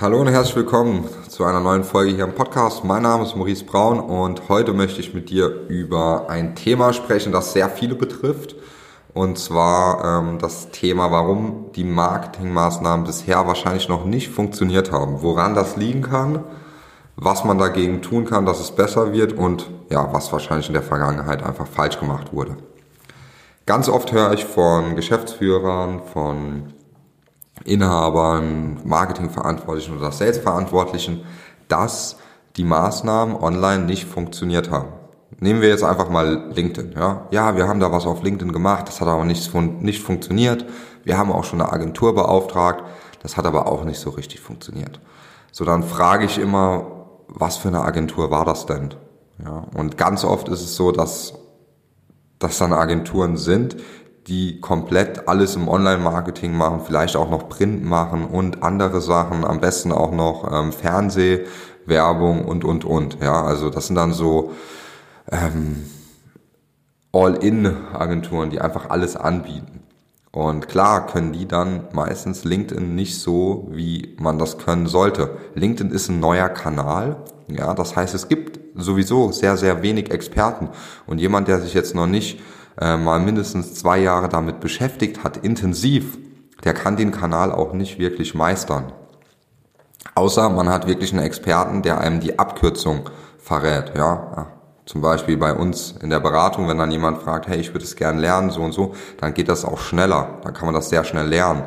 Hallo und herzlich willkommen zu einer neuen Folge hier im Podcast. Mein Name ist Maurice Braun und heute möchte ich mit dir über ein Thema sprechen, das sehr viele betrifft. Und zwar ähm, das Thema, warum die Marketingmaßnahmen bisher wahrscheinlich noch nicht funktioniert haben. Woran das liegen kann, was man dagegen tun kann, dass es besser wird und ja, was wahrscheinlich in der Vergangenheit einfach falsch gemacht wurde. Ganz oft höre ich von Geschäftsführern, von Inhabern, Marketingverantwortlichen oder Salesverantwortlichen, dass die Maßnahmen online nicht funktioniert haben. Nehmen wir jetzt einfach mal LinkedIn. Ja, ja wir haben da was auf LinkedIn gemacht, das hat aber nicht, nicht funktioniert. Wir haben auch schon eine Agentur beauftragt, das hat aber auch nicht so richtig funktioniert. So, dann frage ich immer, was für eine Agentur war das denn? Ja, und ganz oft ist es so, dass das dann Agenturen sind, die komplett alles im Online-Marketing machen, vielleicht auch noch Print machen und andere Sachen, am besten auch noch ähm, Fernsehwerbung und, und, und. Ja, also das sind dann so ähm, All-in-Agenturen, die einfach alles anbieten. Und klar können die dann meistens LinkedIn nicht so, wie man das können sollte. LinkedIn ist ein neuer Kanal. Ja, das heißt, es gibt sowieso sehr, sehr wenig Experten. Und jemand, der sich jetzt noch nicht äh, mal mindestens zwei Jahre damit beschäftigt hat, intensiv, der kann den Kanal auch nicht wirklich meistern. Außer man hat wirklich einen Experten, der einem die Abkürzung verrät, ja. Zum Beispiel bei uns in der Beratung, wenn dann jemand fragt, hey, ich würde es gern lernen, so und so, dann geht das auch schneller. Dann kann man das sehr schnell lernen.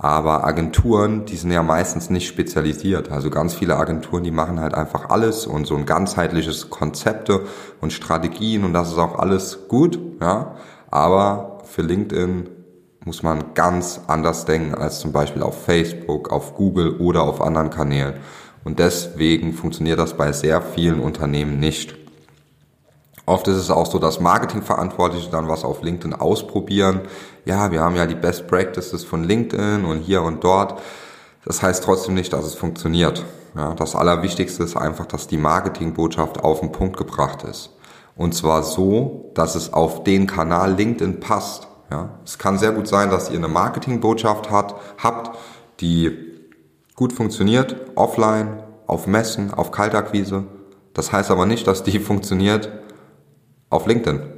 Aber Agenturen, die sind ja meistens nicht spezialisiert. Also ganz viele Agenturen, die machen halt einfach alles und so ein ganzheitliches Konzepte und Strategien und das ist auch alles gut, ja. Aber für LinkedIn muss man ganz anders denken als zum Beispiel auf Facebook, auf Google oder auf anderen Kanälen. Und deswegen funktioniert das bei sehr vielen Unternehmen nicht. Oft ist es auch so, dass Marketingverantwortliche dann was auf LinkedIn ausprobieren. Ja, wir haben ja die Best Practices von LinkedIn und hier und dort. Das heißt trotzdem nicht, dass es funktioniert. Ja, das Allerwichtigste ist einfach, dass die Marketingbotschaft auf den Punkt gebracht ist. Und zwar so, dass es auf den Kanal LinkedIn passt. Ja, es kann sehr gut sein, dass ihr eine Marketingbotschaft hat, habt, die gut funktioniert, offline, auf Messen, auf Kaltakquise. Das heißt aber nicht, dass die funktioniert auf LinkedIn.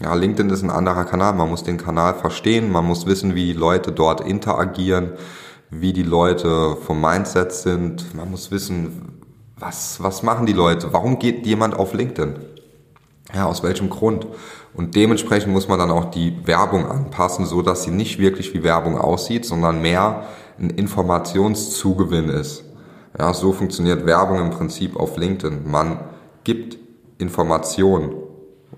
Ja, LinkedIn ist ein anderer Kanal. Man muss den Kanal verstehen. Man muss wissen, wie die Leute dort interagieren, wie die Leute vom Mindset sind. Man muss wissen, was, was machen die Leute? Warum geht jemand auf LinkedIn? Ja, aus welchem Grund? Und dementsprechend muss man dann auch die Werbung anpassen, so dass sie nicht wirklich wie Werbung aussieht, sondern mehr ein Informationszugewinn ist. Ja, so funktioniert Werbung im Prinzip auf LinkedIn. Man gibt Informationen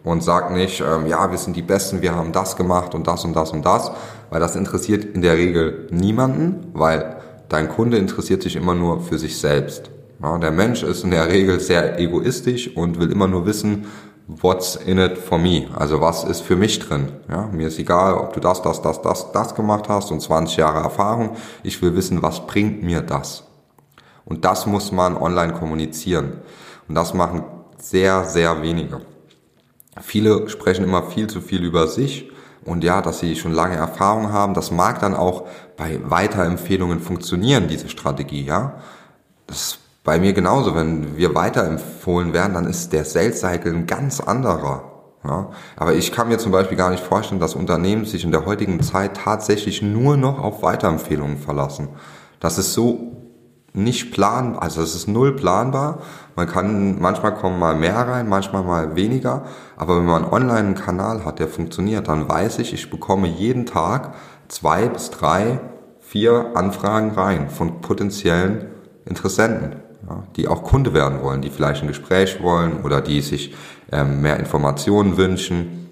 und sagt nicht, ähm, ja, wir sind die Besten, wir haben das gemacht und das und das und das, weil das interessiert in der Regel niemanden, weil dein Kunde interessiert sich immer nur für sich selbst. Ja, der Mensch ist in der Regel sehr egoistisch und will immer nur wissen, what's in it for me? Also was ist für mich drin? Ja, mir ist egal, ob du das, das, das, das, das gemacht hast und 20 Jahre Erfahrung. Ich will wissen, was bringt mir das? Und das muss man online kommunizieren. Und das machen sehr, sehr wenige. Viele sprechen immer viel zu viel über sich und ja, dass sie schon lange Erfahrung haben. Das mag dann auch bei Weiterempfehlungen funktionieren, diese Strategie, ja. Das ist bei mir genauso. Wenn wir weiterempfohlen werden, dann ist der Sales Cycle ein ganz anderer. Ja, aber ich kann mir zum Beispiel gar nicht vorstellen, dass Unternehmen sich in der heutigen Zeit tatsächlich nur noch auf Weiterempfehlungen verlassen. Das ist so nicht planbar, also es ist null planbar. Man kann, manchmal kommen mal mehr rein, manchmal mal weniger. Aber wenn man online einen Kanal hat, der funktioniert, dann weiß ich, ich bekomme jeden Tag zwei bis drei, vier Anfragen rein von potenziellen Interessenten, ja, die auch Kunde werden wollen, die vielleicht ein Gespräch wollen oder die sich ähm, mehr Informationen wünschen.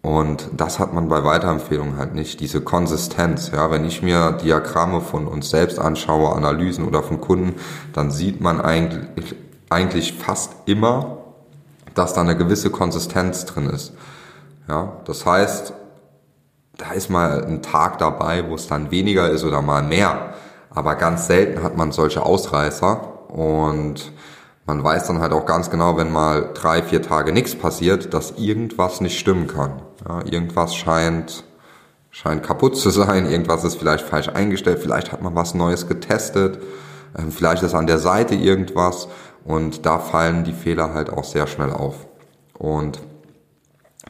Und das hat man bei Weiterempfehlungen halt nicht, diese Konsistenz. Ja, wenn ich mir Diagramme von uns selbst anschaue, Analysen oder von Kunden, dann sieht man eigentlich, eigentlich fast immer, dass da eine gewisse Konsistenz drin ist. Ja, das heißt, da ist mal ein Tag dabei, wo es dann weniger ist oder mal mehr. Aber ganz selten hat man solche Ausreißer und man weiß dann halt auch ganz genau, wenn mal drei, vier Tage nichts passiert, dass irgendwas nicht stimmen kann. Ja, irgendwas scheint, scheint kaputt zu sein, irgendwas ist vielleicht falsch eingestellt, vielleicht hat man was Neues getestet, ähm, vielleicht ist an der Seite irgendwas und da fallen die Fehler halt auch sehr schnell auf. Und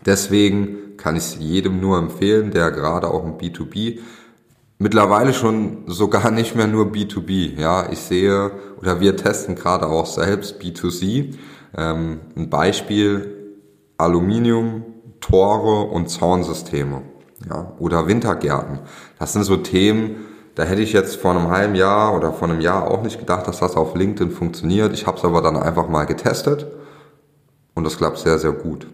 deswegen kann ich es jedem nur empfehlen, der gerade auch im B2B mittlerweile schon sogar nicht mehr nur B2B. Ja, ich sehe oder wir testen gerade auch selbst B2C. Ähm, ein Beispiel Aluminium, Tore und Zaunsysteme. Ja, oder Wintergärten. Das sind so Themen, da hätte ich jetzt vor einem halben Jahr oder vor einem Jahr auch nicht gedacht, dass das auf LinkedIn funktioniert. Ich habe es aber dann einfach mal getestet und das klappt sehr, sehr gut.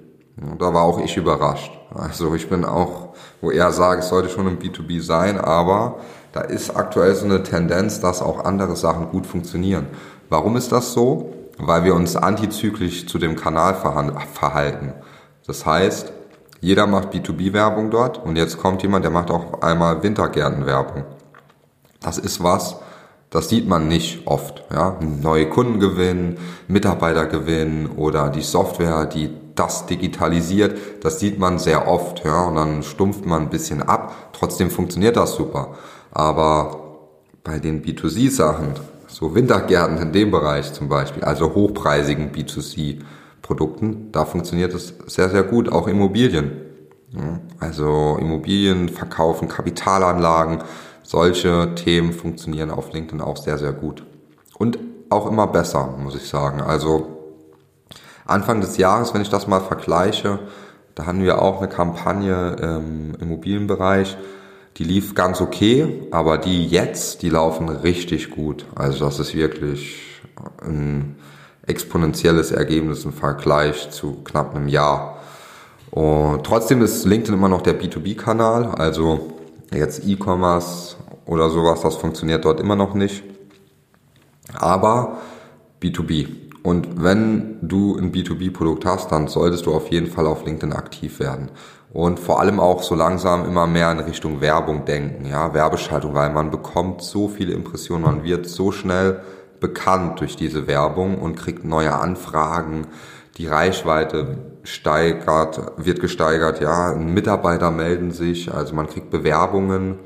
Da war auch ich überrascht. Also ich bin auch, wo er sagt, es sollte schon im B2B sein, aber da ist aktuell so eine Tendenz, dass auch andere Sachen gut funktionieren. Warum ist das so? Weil wir uns antizyklisch zu dem Kanal verhalten. Das heißt, jeder macht B2B-Werbung dort und jetzt kommt jemand, der macht auch einmal Wintergärten-Werbung. Das ist was, das sieht man nicht oft. Ja? Neue Kunden gewinnen, Mitarbeiter gewinnen oder die Software, die das digitalisiert, das sieht man sehr oft. Ja? Und dann stumpft man ein bisschen ab. Trotzdem funktioniert das super. Aber bei den B2C-Sachen, so Wintergärten in dem Bereich zum Beispiel, also hochpreisigen B2C-Produkten, da funktioniert es sehr, sehr gut. Auch Immobilien. Also Immobilien verkaufen, Kapitalanlagen, solche Themen funktionieren auf LinkedIn auch sehr, sehr gut. Und auch immer besser, muss ich sagen. Also Anfang des Jahres, wenn ich das mal vergleiche, da hatten wir auch eine Kampagne im Immobilienbereich, die lief ganz okay, aber die jetzt, die laufen richtig gut. Also das ist wirklich ein exponentielles Ergebnis im Vergleich zu knapp einem Jahr. Und trotzdem ist LinkedIn immer noch der B2B-Kanal, also Jetzt E-Commerce oder sowas, das funktioniert dort immer noch nicht. Aber B2B. Und wenn du ein B2B-Produkt hast, dann solltest du auf jeden Fall auf LinkedIn aktiv werden. Und vor allem auch so langsam immer mehr in Richtung Werbung denken, ja, Werbeschaltung, weil man bekommt so viele Impressionen, man wird so schnell bekannt durch diese Werbung und kriegt neue Anfragen, die Reichweite steigert, wird gesteigert, ja, Mitarbeiter melden sich, also man kriegt Bewerbungen,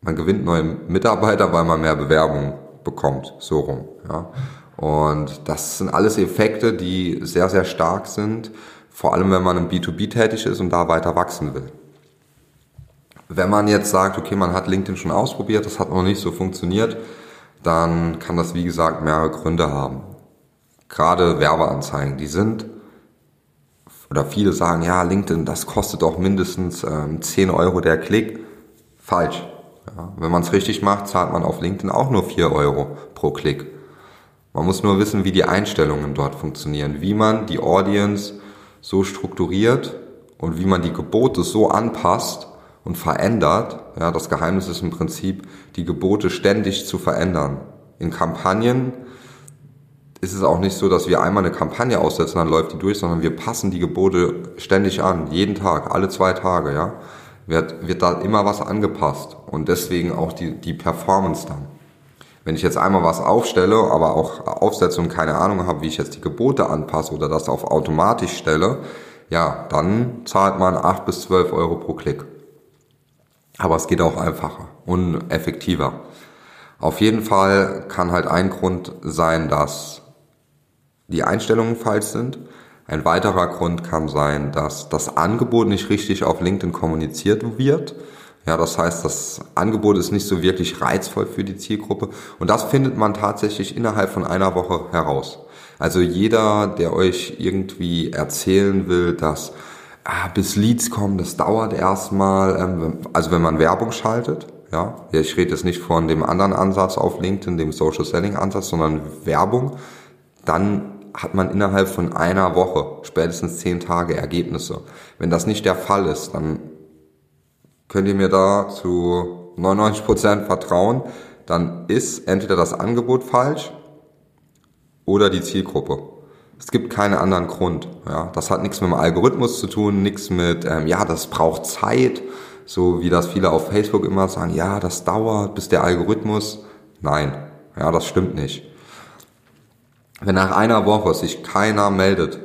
man gewinnt neue Mitarbeiter, weil man mehr Bewerbungen bekommt, so rum, ja. Und das sind alles Effekte, die sehr, sehr stark sind, vor allem wenn man im B2B tätig ist und da weiter wachsen will. Wenn man jetzt sagt, okay, man hat LinkedIn schon ausprobiert, das hat noch nicht so funktioniert, dann kann das, wie gesagt, mehrere Gründe haben gerade Werbeanzeigen, die sind, oder viele sagen, ja, LinkedIn, das kostet doch mindestens ähm, 10 Euro der Klick. Falsch. Ja, wenn man es richtig macht, zahlt man auf LinkedIn auch nur 4 Euro pro Klick. Man muss nur wissen, wie die Einstellungen dort funktionieren, wie man die Audience so strukturiert und wie man die Gebote so anpasst und verändert. Ja, das Geheimnis ist im Prinzip, die Gebote ständig zu verändern. In Kampagnen ist es auch nicht so, dass wir einmal eine Kampagne aussetzen, dann läuft die durch, sondern wir passen die Gebote ständig an, jeden Tag, alle zwei Tage, ja. Wird, wird da immer was angepasst und deswegen auch die, die Performance dann. Wenn ich jetzt einmal was aufstelle, aber auch aufsetze und keine Ahnung habe, wie ich jetzt die Gebote anpasse oder das auf automatisch stelle, ja, dann zahlt man acht bis zwölf Euro pro Klick. Aber es geht auch einfacher und effektiver. Auf jeden Fall kann halt ein Grund sein, dass die Einstellungen falsch sind. Ein weiterer Grund kann sein, dass das Angebot nicht richtig auf LinkedIn kommuniziert wird. Ja, das heißt, das Angebot ist nicht so wirklich reizvoll für die Zielgruppe. Und das findet man tatsächlich innerhalb von einer Woche heraus. Also jeder, der euch irgendwie erzählen will, dass ah, bis Leads kommen, das dauert erstmal, ähm, also wenn man Werbung schaltet, ja, ich rede jetzt nicht von dem anderen Ansatz auf LinkedIn, dem Social Selling Ansatz, sondern Werbung, dann hat man innerhalb von einer Woche, spätestens zehn Tage Ergebnisse. Wenn das nicht der Fall ist, dann könnt ihr mir da zu 99 Prozent vertrauen, dann ist entweder das Angebot falsch oder die Zielgruppe. Es gibt keinen anderen Grund. Ja, das hat nichts mit dem Algorithmus zu tun, nichts mit, ähm, ja, das braucht Zeit, so wie das viele auf Facebook immer sagen, ja, das dauert, bis der Algorithmus. Nein, ja, das stimmt nicht. Wenn nach einer Woche sich keiner meldet,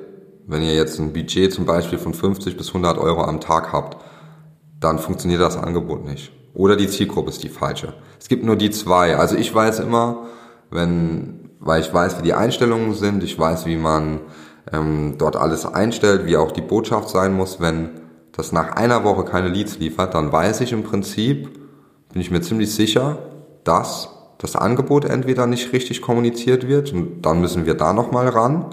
wenn ihr jetzt ein Budget zum Beispiel von 50 bis 100 Euro am Tag habt, dann funktioniert das Angebot nicht. oder die Zielgruppe ist die falsche. Es gibt nur die zwei. Also ich weiß immer, wenn, weil ich weiß, wie die Einstellungen sind, ich weiß, wie man ähm, dort alles einstellt, wie auch die Botschaft sein muss, wenn das nach einer Woche keine Leads liefert, dann weiß ich im Prinzip, bin ich mir ziemlich sicher, dass das Angebot entweder nicht richtig kommuniziert wird und dann müssen wir da nochmal ran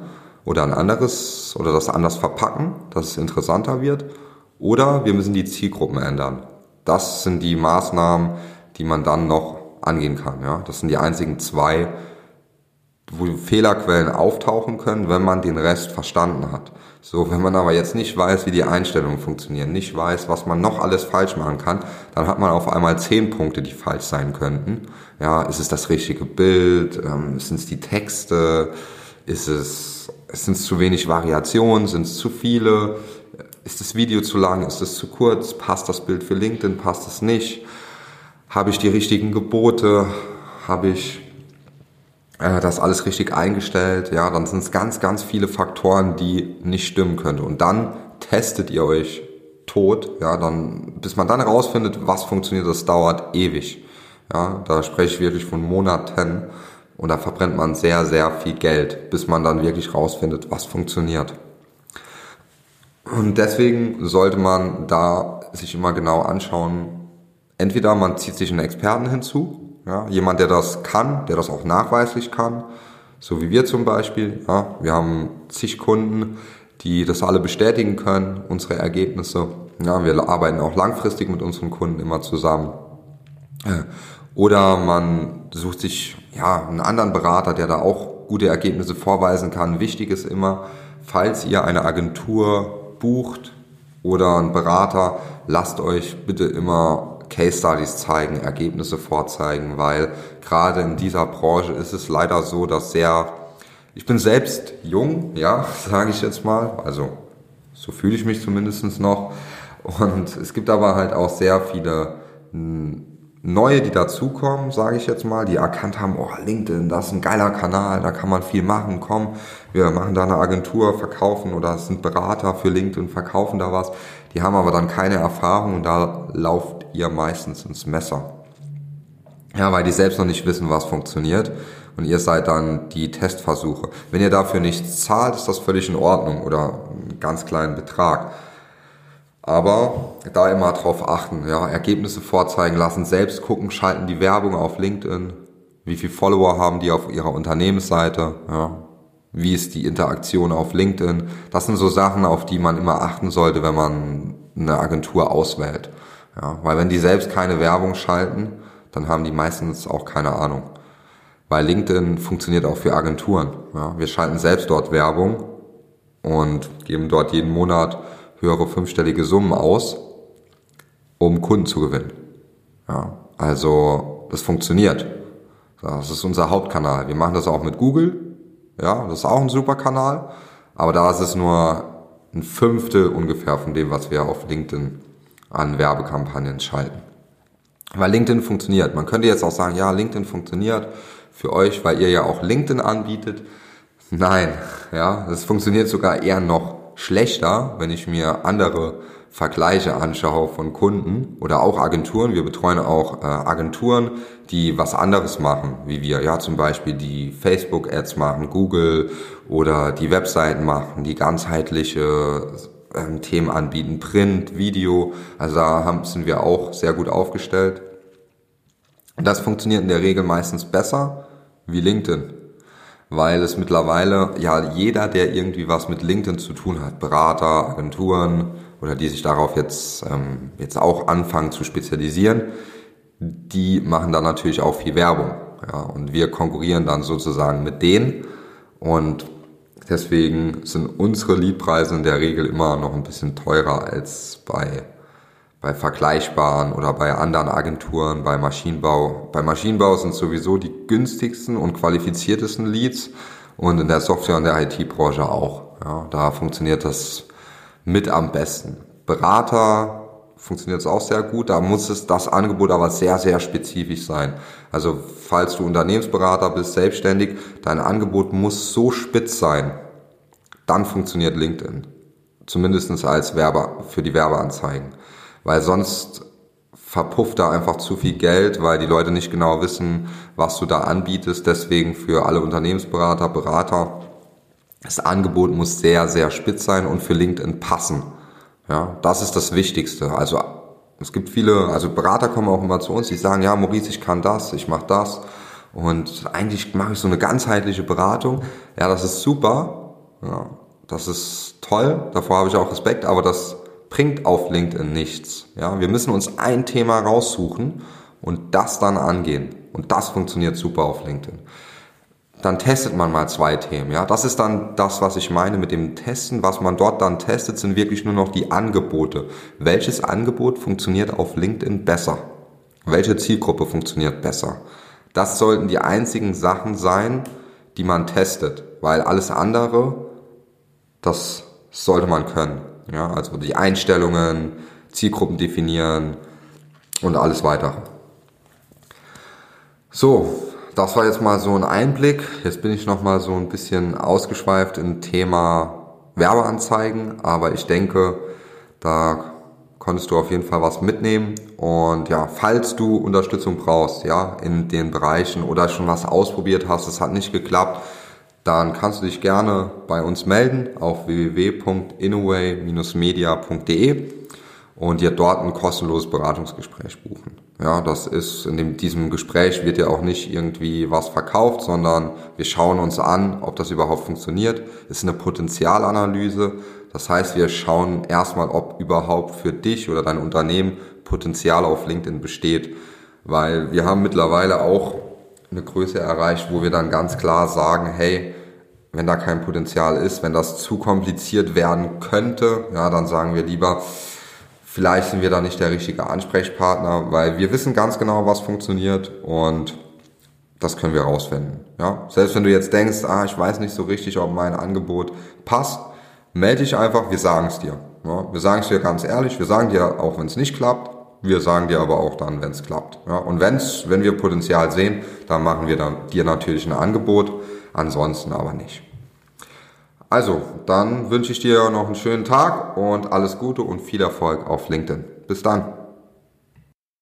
oder ein anderes oder das anders verpacken, dass es interessanter wird oder wir müssen die Zielgruppen ändern. Das sind die Maßnahmen, die man dann noch angehen kann. Ja? Das sind die einzigen zwei, wo Fehlerquellen auftauchen können, wenn man den Rest verstanden hat. So, wenn man aber jetzt nicht weiß, wie die Einstellungen funktionieren, nicht weiß, was man noch alles falsch machen kann, dann hat man auf einmal zehn Punkte, die falsch sein könnten. Ja, ist es das richtige Bild? Ähm, sind es die Texte? Ist es, sind es zu wenig Variationen? Sind es zu viele? Ist das Video zu lang? Ist es zu kurz? Passt das Bild für LinkedIn? Passt es nicht? Habe ich die richtigen Gebote? Habe ich äh, das alles richtig eingestellt, ja, dann sind es ganz, ganz viele Faktoren, die nicht stimmen könnte. Und dann testet ihr euch tot, ja, dann, bis man dann herausfindet, was funktioniert, das dauert ewig. Ja, da spreche ich wirklich von Monaten und da verbrennt man sehr, sehr viel Geld, bis man dann wirklich rausfindet, was funktioniert. Und deswegen sollte man da sich immer genau anschauen, entweder man zieht sich einen Experten hinzu, ja, jemand, der das kann, der das auch nachweislich kann, so wie wir zum Beispiel. Ja, wir haben zig Kunden, die das alle bestätigen können, unsere Ergebnisse. Ja, wir arbeiten auch langfristig mit unseren Kunden immer zusammen. Oder man sucht sich ja, einen anderen Berater, der da auch gute Ergebnisse vorweisen kann. Wichtig ist immer, falls ihr eine Agentur bucht oder einen Berater, lasst euch bitte immer Case Studies zeigen, Ergebnisse vorzeigen, weil gerade in dieser Branche ist es leider so, dass sehr, ich bin selbst jung, ja, sage ich jetzt mal, also so fühle ich mich zumindestens noch und es gibt aber halt auch sehr viele hm, Neue, die dazukommen, sage ich jetzt mal, die erkannt haben, oh, LinkedIn, das ist ein geiler Kanal, da kann man viel machen, komm, wir machen da eine Agentur, verkaufen oder sind Berater für LinkedIn, verkaufen da was. Die haben aber dann keine Erfahrung und da lauft ihr meistens ins Messer. Ja, weil die selbst noch nicht wissen, was funktioniert und ihr seid dann die Testversuche. Wenn ihr dafür nichts zahlt, ist das völlig in Ordnung oder einen ganz kleinen Betrag. Aber da immer drauf achten, ja, Ergebnisse vorzeigen lassen, selbst gucken, schalten die Werbung auf LinkedIn, wie viele Follower haben die auf ihrer Unternehmensseite, ja, wie ist die Interaktion auf LinkedIn. Das sind so Sachen, auf die man immer achten sollte, wenn man eine Agentur auswählt. Ja, weil wenn die selbst keine Werbung schalten, dann haben die meistens auch keine Ahnung. Weil LinkedIn funktioniert auch für Agenturen. Ja, wir schalten selbst dort Werbung und geben dort jeden Monat höhere fünfstellige Summen aus, um Kunden zu gewinnen. Ja, also das funktioniert. Das ist unser Hauptkanal. Wir machen das auch mit Google. Ja, das ist auch ein super Kanal. Aber da ist es nur ein Fünftel ungefähr von dem, was wir auf LinkedIn an Werbekampagnen schalten. Weil LinkedIn funktioniert. Man könnte jetzt auch sagen, ja, LinkedIn funktioniert für euch, weil ihr ja auch LinkedIn anbietet. Nein, ja, es funktioniert sogar eher noch schlechter, wenn ich mir andere Vergleiche anschaue von Kunden oder auch Agenturen. Wir betreuen auch äh, Agenturen, die was anderes machen, wie wir. Ja, zum Beispiel die Facebook-Ads machen, Google oder die Webseiten machen, die ganzheitliche ähm, Themen anbieten, Print, Video. Also da haben, sind wir auch sehr gut aufgestellt. Das funktioniert in der Regel meistens besser wie LinkedIn weil es mittlerweile ja jeder, der irgendwie was mit LinkedIn zu tun hat, Berater, Agenturen oder die sich darauf jetzt ähm, jetzt auch anfangen zu spezialisieren, die machen dann natürlich auch viel Werbung. Ja, und wir konkurrieren dann sozusagen mit denen und deswegen sind unsere Leadpreise in der Regel immer noch ein bisschen teurer als bei bei vergleichbaren oder bei anderen Agenturen, bei Maschinenbau. Bei Maschinenbau sind sowieso die günstigsten und qualifiziertesten Leads und in der Software- und der IT-Branche auch. Ja, da funktioniert das mit am besten. Berater funktioniert es auch sehr gut. Da muss es das Angebot aber sehr, sehr spezifisch sein. Also falls du Unternehmensberater bist, selbstständig, dein Angebot muss so spitz sein. Dann funktioniert LinkedIn. Zumindestens als Werber für die Werbeanzeigen weil sonst verpufft da einfach zu viel Geld, weil die Leute nicht genau wissen, was du da anbietest. Deswegen für alle Unternehmensberater, Berater, das Angebot muss sehr, sehr spitz sein und für LinkedIn passen. Ja, das ist das Wichtigste. Also es gibt viele, also Berater kommen auch immer zu uns, die sagen, ja, Maurice, ich kann das, ich mache das. Und eigentlich mache ich so eine ganzheitliche Beratung. Ja, das ist super. Ja, das ist toll. Davor habe ich auch Respekt, aber das bringt auf LinkedIn nichts. Ja, wir müssen uns ein Thema raussuchen und das dann angehen. Und das funktioniert super auf LinkedIn. Dann testet man mal zwei Themen. Ja, das ist dann das, was ich meine mit dem Testen. Was man dort dann testet, sind wirklich nur noch die Angebote. Welches Angebot funktioniert auf LinkedIn besser? Welche Zielgruppe funktioniert besser? Das sollten die einzigen Sachen sein, die man testet, weil alles andere, das sollte man können. Ja, also die Einstellungen, Zielgruppen definieren und alles weitere. So, das war jetzt mal so ein Einblick. Jetzt bin ich noch mal so ein bisschen ausgeschweift im Thema Werbeanzeigen, aber ich denke, da konntest du auf jeden Fall was mitnehmen. Und ja, falls du Unterstützung brauchst, ja, in den Bereichen oder schon was ausprobiert hast, es hat nicht geklappt, dann kannst du dich gerne bei uns melden auf www.inoway-media.de und dir dort ein kostenloses Beratungsgespräch buchen. Ja, das ist in dem, diesem Gespräch wird dir auch nicht irgendwie was verkauft, sondern wir schauen uns an, ob das überhaupt funktioniert. Es ist eine Potenzialanalyse. Das heißt, wir schauen erstmal, ob überhaupt für dich oder dein Unternehmen Potenzial auf LinkedIn besteht, weil wir haben mittlerweile auch eine Größe erreicht, wo wir dann ganz klar sagen, hey, wenn da kein Potenzial ist, wenn das zu kompliziert werden könnte, ja, dann sagen wir lieber, vielleicht sind wir da nicht der richtige Ansprechpartner, weil wir wissen ganz genau, was funktioniert und das können wir rausfinden. Ja, selbst wenn du jetzt denkst, ah, ich weiß nicht so richtig, ob mein Angebot passt, melde dich einfach, wir sagen es dir. Ja, wir sagen es dir ganz ehrlich, wir sagen dir auch, wenn es nicht klappt, wir sagen dir aber auch dann, wenn es klappt. Ja, und wenn's, wenn wir Potenzial sehen, dann machen wir dann dir natürlich ein Angebot, ansonsten aber nicht. Also, dann wünsche ich dir noch einen schönen Tag und alles Gute und viel Erfolg auf LinkedIn. Bis dann.